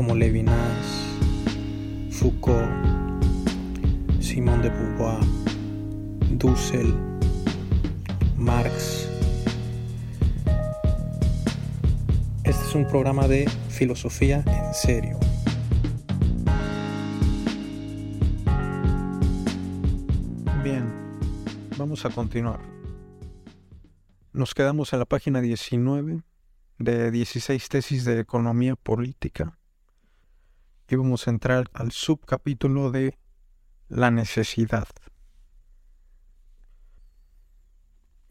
como Levinas, Foucault, Simón de Beauvoir, Dussel, Marx. Este es un programa de filosofía en serio. Bien, vamos a continuar. Nos quedamos en la página 19 de 16 tesis de economía política y vamos a entrar al subcapítulo de la necesidad.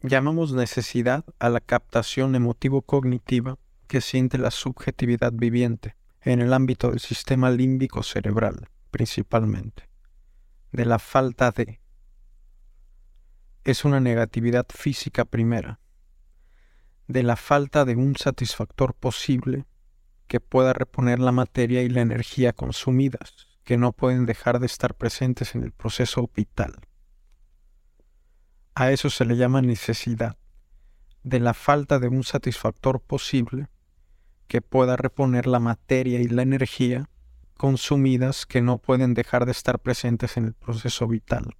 Llamamos necesidad a la captación emotivo-cognitiva que siente la subjetividad viviente en el ámbito del sistema límbico cerebral, principalmente, de la falta de. Es una negatividad física primera, de la falta de un satisfactor posible que pueda reponer la materia y la energía consumidas, que no pueden dejar de estar presentes en el proceso vital. A eso se le llama necesidad, de la falta de un satisfactor posible que pueda reponer la materia y la energía consumidas que no pueden dejar de estar presentes en el proceso vital,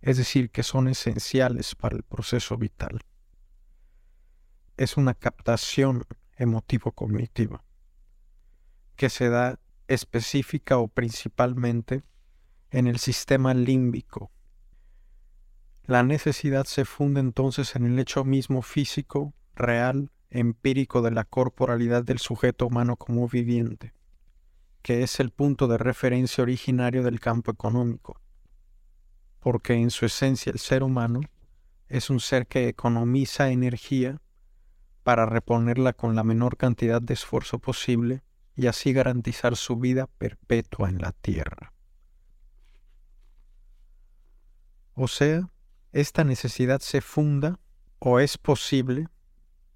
es decir, que son esenciales para el proceso vital. Es una captación emotivo-cognitiva que se da específica o principalmente en el sistema límbico. La necesidad se funde entonces en el hecho mismo físico, real, empírico de la corporalidad del sujeto humano como viviente, que es el punto de referencia originario del campo económico, porque en su esencia el ser humano es un ser que economiza energía para reponerla con la menor cantidad de esfuerzo posible y así garantizar su vida perpetua en la tierra. O sea, esta necesidad se funda o es posible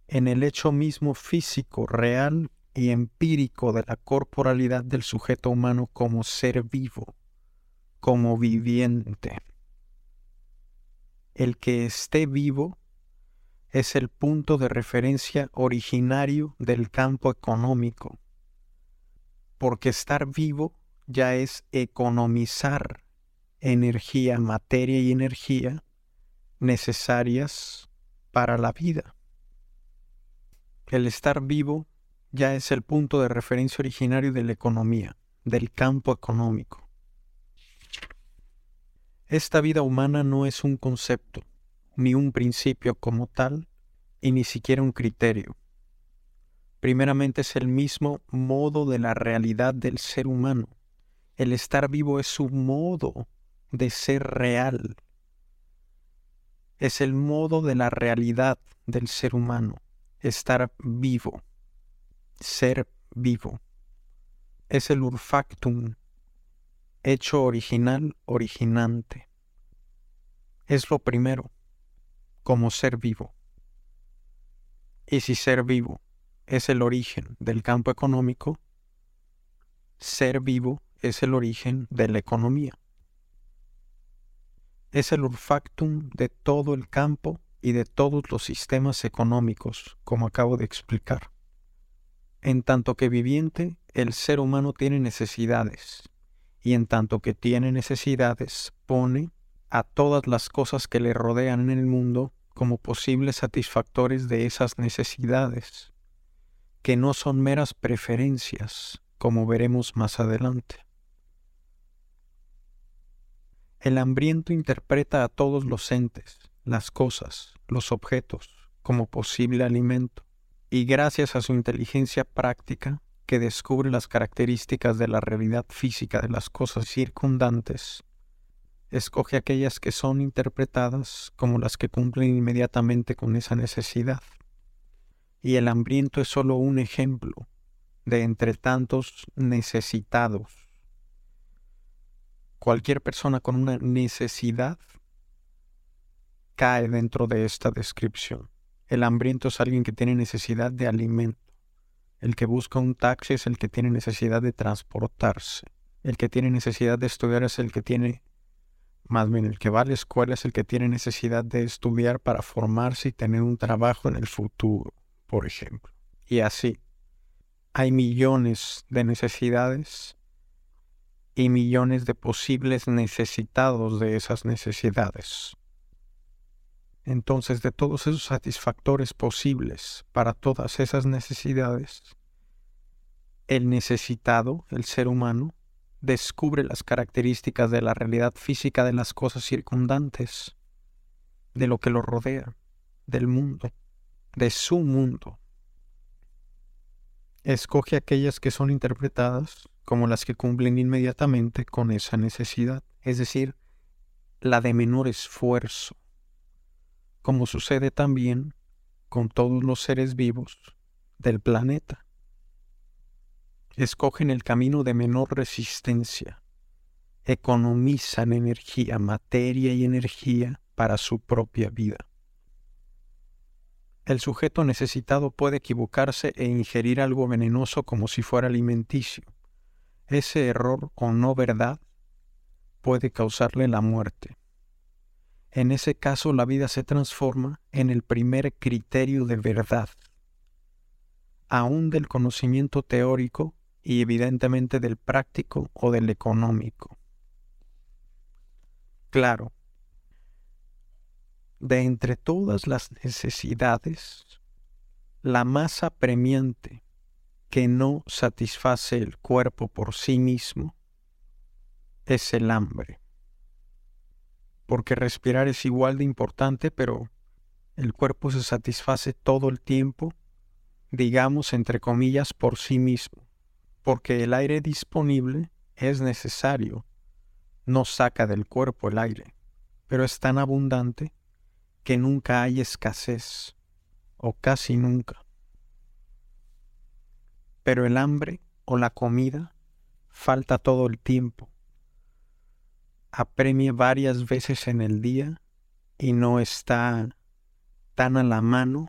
en el hecho mismo físico, real y empírico de la corporalidad del sujeto humano como ser vivo, como viviente. El que esté vivo es el punto de referencia originario del campo económico porque estar vivo ya es economizar energía, materia y energía necesarias para la vida. El estar vivo ya es el punto de referencia originario de la economía, del campo económico. Esta vida humana no es un concepto, ni un principio como tal, y ni siquiera un criterio primeramente es el mismo modo de la realidad del ser humano. El estar vivo es su modo de ser real. Es el modo de la realidad del ser humano. Estar vivo. Ser vivo. Es el urfactum, hecho original, originante. Es lo primero, como ser vivo. Y si ser vivo es el origen del campo económico, ser vivo es el origen de la economía. Es el urfactum de todo el campo y de todos los sistemas económicos, como acabo de explicar. En tanto que viviente, el ser humano tiene necesidades, y en tanto que tiene necesidades, pone a todas las cosas que le rodean en el mundo como posibles satisfactores de esas necesidades que no son meras preferencias, como veremos más adelante. El hambriento interpreta a todos los entes, las cosas, los objetos, como posible alimento, y gracias a su inteligencia práctica, que descubre las características de la realidad física de las cosas circundantes, escoge aquellas que son interpretadas como las que cumplen inmediatamente con esa necesidad y el hambriento es solo un ejemplo, de entre tantos necesitados. Cualquier persona con una necesidad cae dentro de esta descripción. El hambriento es alguien que tiene necesidad de alimento. El que busca un taxi es el que tiene necesidad de transportarse. El que tiene necesidad de estudiar es el que tiene, más bien el que va a la escuela es el que tiene necesidad de estudiar para formarse y tener un trabajo en el futuro, por ejemplo. Y así, hay millones de necesidades y millones de posibles necesitados de esas necesidades. Entonces, de todos esos satisfactores posibles para todas esas necesidades, el necesitado, el ser humano, descubre las características de la realidad física de las cosas circundantes, de lo que lo rodea, del mundo, de su mundo. Escoge aquellas que son interpretadas como las que cumplen inmediatamente con esa necesidad, es decir, la de menor esfuerzo, como sucede también con todos los seres vivos del planeta. Escogen el camino de menor resistencia, economizan energía, materia y energía para su propia vida. El sujeto necesitado puede equivocarse e ingerir algo venenoso como si fuera alimenticio. Ese error o no verdad puede causarle la muerte. En ese caso la vida se transforma en el primer criterio de verdad, aún del conocimiento teórico y evidentemente del práctico o del económico. Claro, de entre todas las necesidades, la más apremiante que no satisface el cuerpo por sí mismo es el hambre. Porque respirar es igual de importante, pero el cuerpo se satisface todo el tiempo, digamos entre comillas, por sí mismo, porque el aire disponible es necesario, no saca del cuerpo el aire, pero es tan abundante que nunca hay escasez, o casi nunca. Pero el hambre o la comida falta todo el tiempo apremie varias veces en el día y no está tan a la mano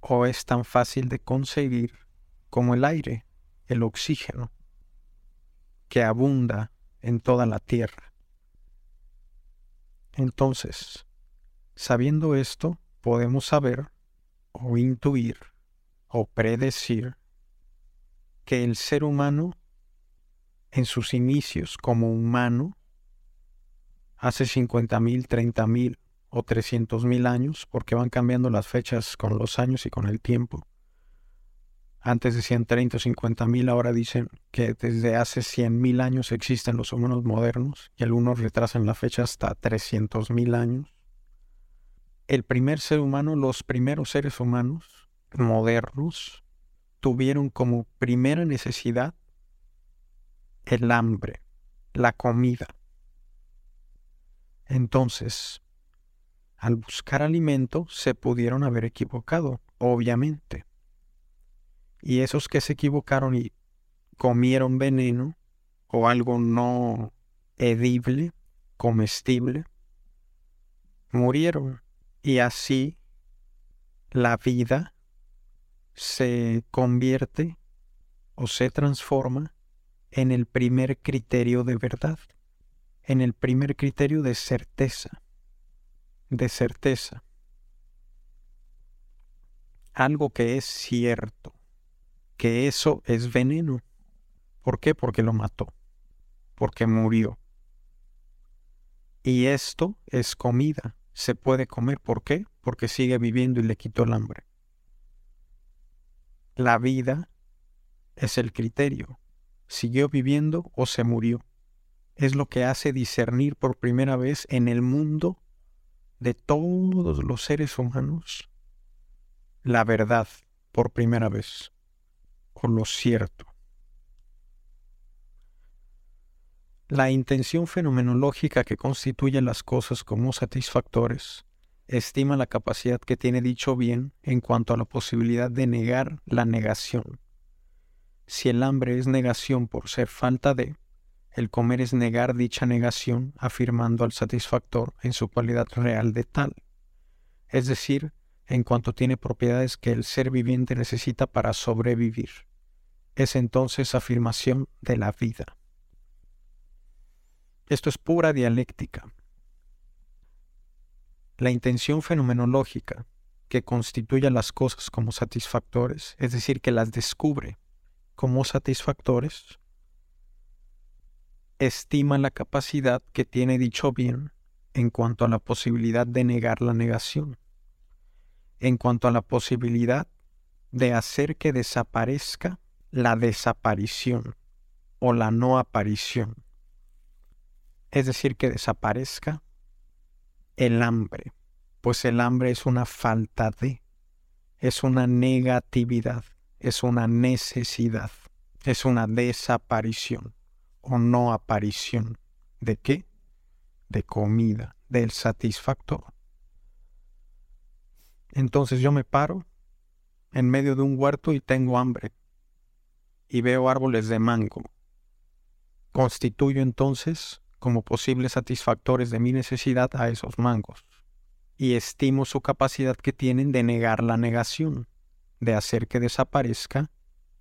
o es tan fácil de conseguir como el aire, el oxígeno, que abunda en toda la tierra. Entonces, sabiendo esto, podemos saber o intuir o predecir que el ser humano en sus inicios como humano hace 50.000, 30.000 o 300.000 años, porque van cambiando las fechas con los años y con el tiempo. Antes decían 30 o 50.000, ahora dicen que desde hace 100.000 años existen los humanos modernos y algunos retrasan la fecha hasta 300.000 años. El primer ser humano, los primeros seres humanos modernos, tuvieron como primera necesidad el hambre, la comida. Entonces, al buscar alimento se pudieron haber equivocado, obviamente. Y esos que se equivocaron y comieron veneno o algo no edible, comestible, murieron. Y así la vida se convierte o se transforma en el primer criterio de verdad en el primer criterio de certeza, de certeza. Algo que es cierto, que eso es veneno. ¿Por qué? Porque lo mató, porque murió. Y esto es comida, se puede comer. ¿Por qué? Porque sigue viviendo y le quitó el hambre. La vida es el criterio. ¿Siguió viviendo o se murió? es lo que hace discernir por primera vez en el mundo de todos los seres humanos la verdad por primera vez, o lo cierto. La intención fenomenológica que constituye las cosas como satisfactores estima la capacidad que tiene dicho bien en cuanto a la posibilidad de negar la negación. Si el hambre es negación por ser falta de, el comer es negar dicha negación, afirmando al satisfactor en su cualidad real de tal, es decir, en cuanto tiene propiedades que el ser viviente necesita para sobrevivir. Es entonces afirmación de la vida. Esto es pura dialéctica. La intención fenomenológica que constituye a las cosas como satisfactores, es decir, que las descubre como satisfactores, estima la capacidad que tiene dicho bien en cuanto a la posibilidad de negar la negación, en cuanto a la posibilidad de hacer que desaparezca la desaparición o la no aparición, es decir, que desaparezca el hambre, pues el hambre es una falta de, es una negatividad, es una necesidad, es una desaparición o no aparición. ¿De qué? De comida, del satisfactor. Entonces yo me paro en medio de un huerto y tengo hambre y veo árboles de mango. Constituyo entonces como posibles satisfactores de mi necesidad a esos mangos y estimo su capacidad que tienen de negar la negación, de hacer que desaparezca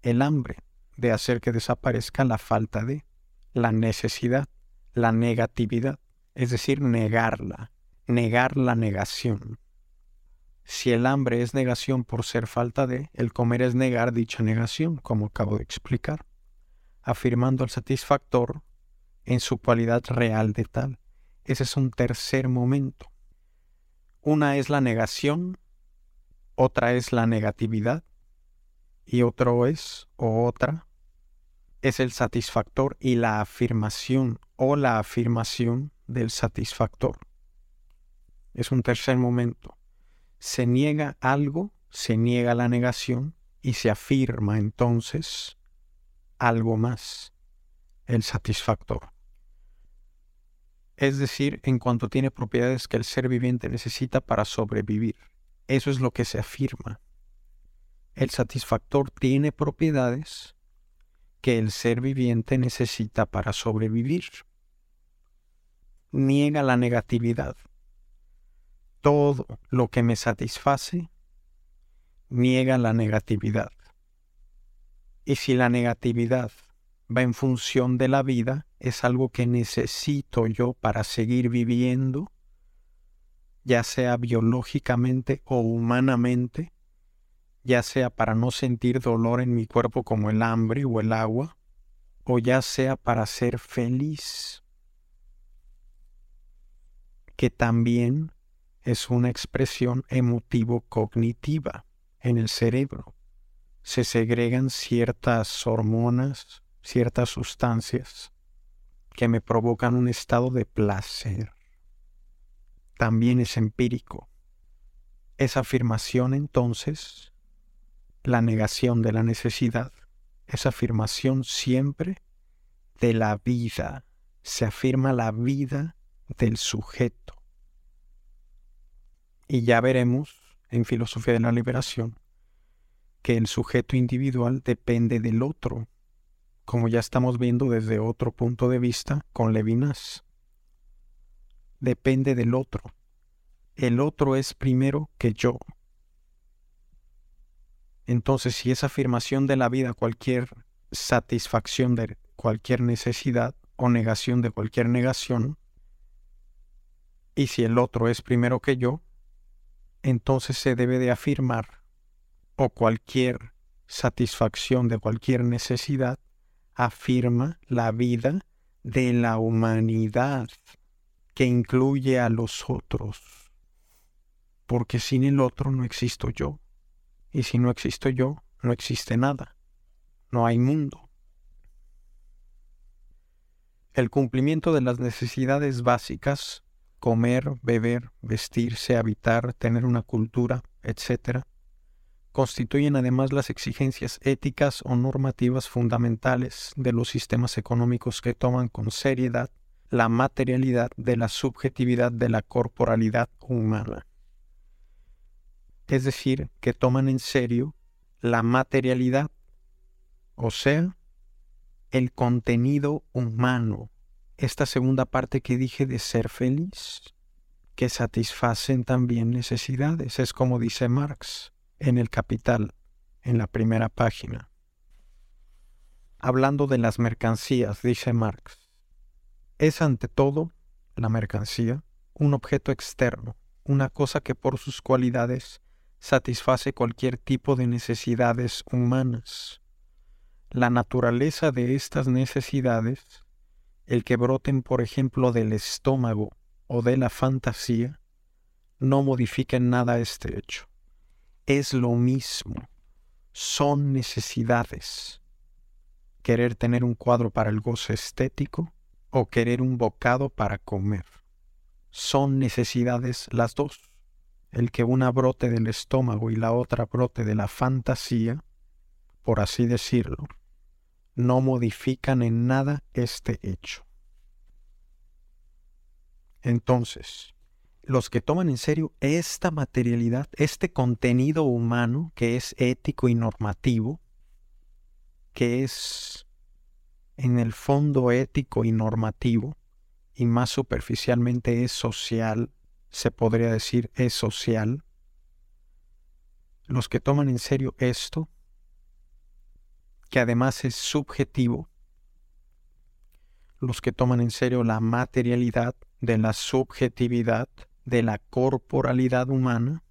el hambre, de hacer que desaparezca la falta de la necesidad, la negatividad, es decir, negarla, negar la negación. Si el hambre es negación por ser falta de, el comer es negar dicha negación, como acabo de explicar, afirmando al satisfactor en su cualidad real de tal. Ese es un tercer momento. Una es la negación, otra es la negatividad y otro es o otra es el satisfactor y la afirmación o la afirmación del satisfactor. Es un tercer momento. Se niega algo, se niega la negación y se afirma entonces algo más, el satisfactor. Es decir, en cuanto tiene propiedades que el ser viviente necesita para sobrevivir. Eso es lo que se afirma. El satisfactor tiene propiedades que el ser viviente necesita para sobrevivir. Niega la negatividad. Todo lo que me satisface niega la negatividad. Y si la negatividad va en función de la vida, es algo que necesito yo para seguir viviendo, ya sea biológicamente o humanamente, ya sea para no sentir dolor en mi cuerpo como el hambre o el agua, o ya sea para ser feliz, que también es una expresión emotivo-cognitiva en el cerebro. Se segregan ciertas hormonas, ciertas sustancias que me provocan un estado de placer. También es empírico. Esa afirmación entonces la negación de la necesidad es afirmación siempre de la vida. Se afirma la vida del sujeto. Y ya veremos en Filosofía de la Liberación que el sujeto individual depende del otro, como ya estamos viendo desde otro punto de vista con Levinas. Depende del otro. El otro es primero que yo. Entonces, si esa afirmación de la vida, cualquier satisfacción de cualquier necesidad o negación de cualquier negación, y si el otro es primero que yo, entonces se debe de afirmar, o cualquier satisfacción de cualquier necesidad, afirma la vida de la humanidad, que incluye a los otros, porque sin el otro no existo yo. Y si no existo yo, no existe nada. No hay mundo. El cumplimiento de las necesidades básicas, comer, beber, vestirse, habitar, tener una cultura, etc., constituyen además las exigencias éticas o normativas fundamentales de los sistemas económicos que toman con seriedad la materialidad de la subjetividad de la corporalidad humana. Es decir, que toman en serio la materialidad o sea, el contenido humano, esta segunda parte que dije de ser feliz, que satisfacen también necesidades, es como dice Marx en el Capital, en la primera página. Hablando de las mercancías, dice Marx, es ante todo la mercancía un objeto externo, una cosa que por sus cualidades satisface cualquier tipo de necesidades humanas. La naturaleza de estas necesidades, el que broten por ejemplo del estómago o de la fantasía, no modifica en nada este hecho. Es lo mismo, son necesidades. Querer tener un cuadro para el gozo estético o querer un bocado para comer son necesidades las dos. El que una brote del estómago y la otra brote de la fantasía, por así decirlo, no modifican en nada este hecho. Entonces, los que toman en serio esta materialidad, este contenido humano que es ético y normativo, que es en el fondo ético y normativo, y más superficialmente es social, se podría decir es social, los que toman en serio esto, que además es subjetivo, los que toman en serio la materialidad de la subjetividad, de la corporalidad humana,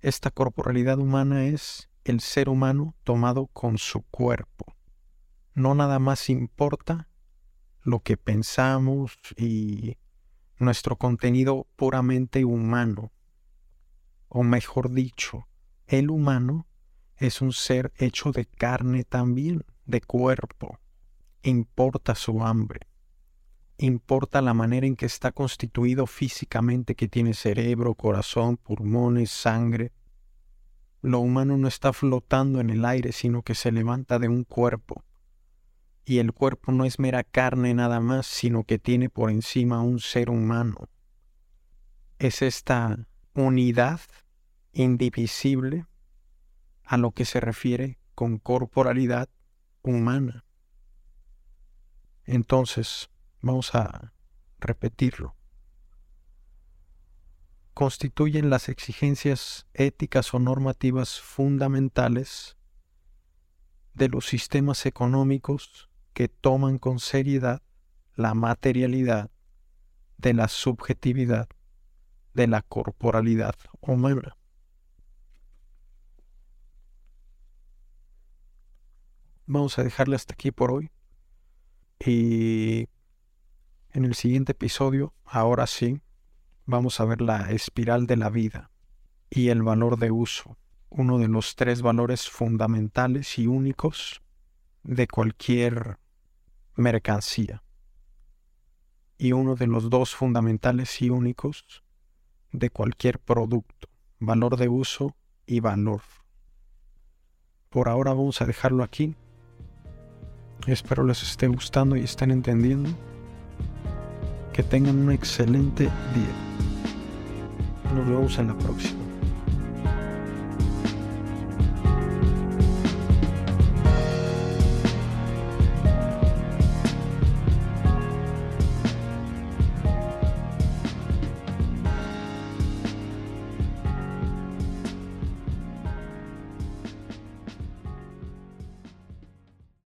esta corporalidad humana es el ser humano tomado con su cuerpo. No nada más importa lo que pensamos y nuestro contenido puramente humano. O mejor dicho, el humano es un ser hecho de carne también, de cuerpo. Importa su hambre. Importa la manera en que está constituido físicamente, que tiene cerebro, corazón, pulmones, sangre. Lo humano no está flotando en el aire, sino que se levanta de un cuerpo y el cuerpo no es mera carne nada más, sino que tiene por encima un ser humano. Es esta unidad indivisible a lo que se refiere con corporalidad humana. Entonces, vamos a repetirlo. Constituyen las exigencias éticas o normativas fundamentales de los sistemas económicos que toman con seriedad la materialidad de la subjetividad de la corporalidad humana. Vamos a dejarle hasta aquí por hoy. Y en el siguiente episodio, ahora sí, vamos a ver la espiral de la vida y el valor de uso, uno de los tres valores fundamentales y únicos de cualquier mercancía y uno de los dos fundamentales y únicos de cualquier producto, valor de uso y valor. Por ahora vamos a dejarlo aquí. Espero les esté gustando y estén entendiendo. Que tengan un excelente día. Nos vemos en la próxima.